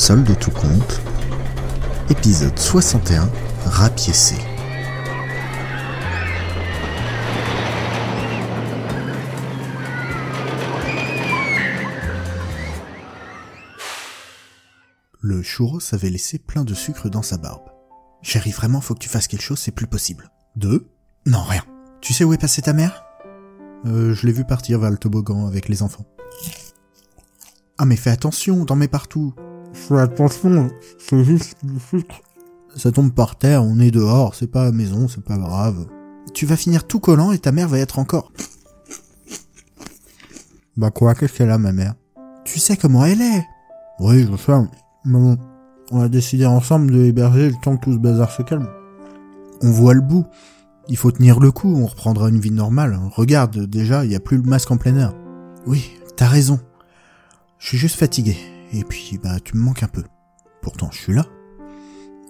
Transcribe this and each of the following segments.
Solde tout compte, épisode 61, rapiécé. Le churros avait laissé plein de sucre dans sa barbe. Chérie, vraiment, faut que tu fasses quelque chose, c'est plus possible. Deux? Non, rien. Tu sais où est passée ta mère? Euh, Je l'ai vu partir vers le toboggan avec les enfants. Ah mais fais attention, t'en mets partout. Fais attention, c'est juste du sucre. Ça tombe par terre, on est dehors, c'est pas à la maison, c'est pas grave. Tu vas finir tout collant et ta mère va être encore... Bah quoi, qu'est-ce qu'elle a ma mère? Tu sais comment elle est Oui, je sais. Mais bon, on a décidé ensemble de héberger le temps que tout ce bazar se calme. On voit le bout. Il faut tenir le coup, on reprendra une vie normale. Regarde, déjà, il y a plus le masque en plein air. Oui, t'as raison. Je suis juste fatigué. Et puis, bah, tu me manques un peu. Pourtant, je suis là.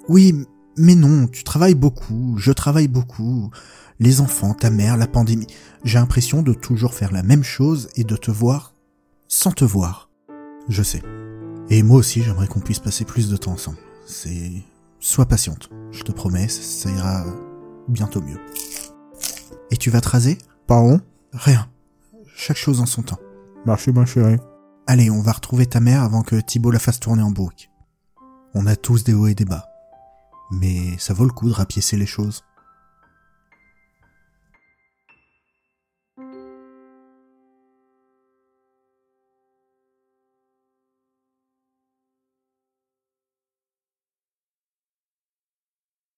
Oui, mais non, tu travailles beaucoup, je travaille beaucoup. Les enfants, ta mère, la pandémie. J'ai l'impression de toujours faire la même chose et de te voir sans te voir. Je sais. Et moi aussi, j'aimerais qu'on puisse passer plus de temps ensemble. C'est... Sois patiente. Je te promets, ça ira bientôt mieux. Et tu vas te raser? Pardon? Rien. Chaque chose en son temps. Merci ma chérie. Allez, on va retrouver ta mère avant que Thibault la fasse tourner en boucle. On a tous des hauts et des bas. Mais ça vaut le coup de rapiécer les choses.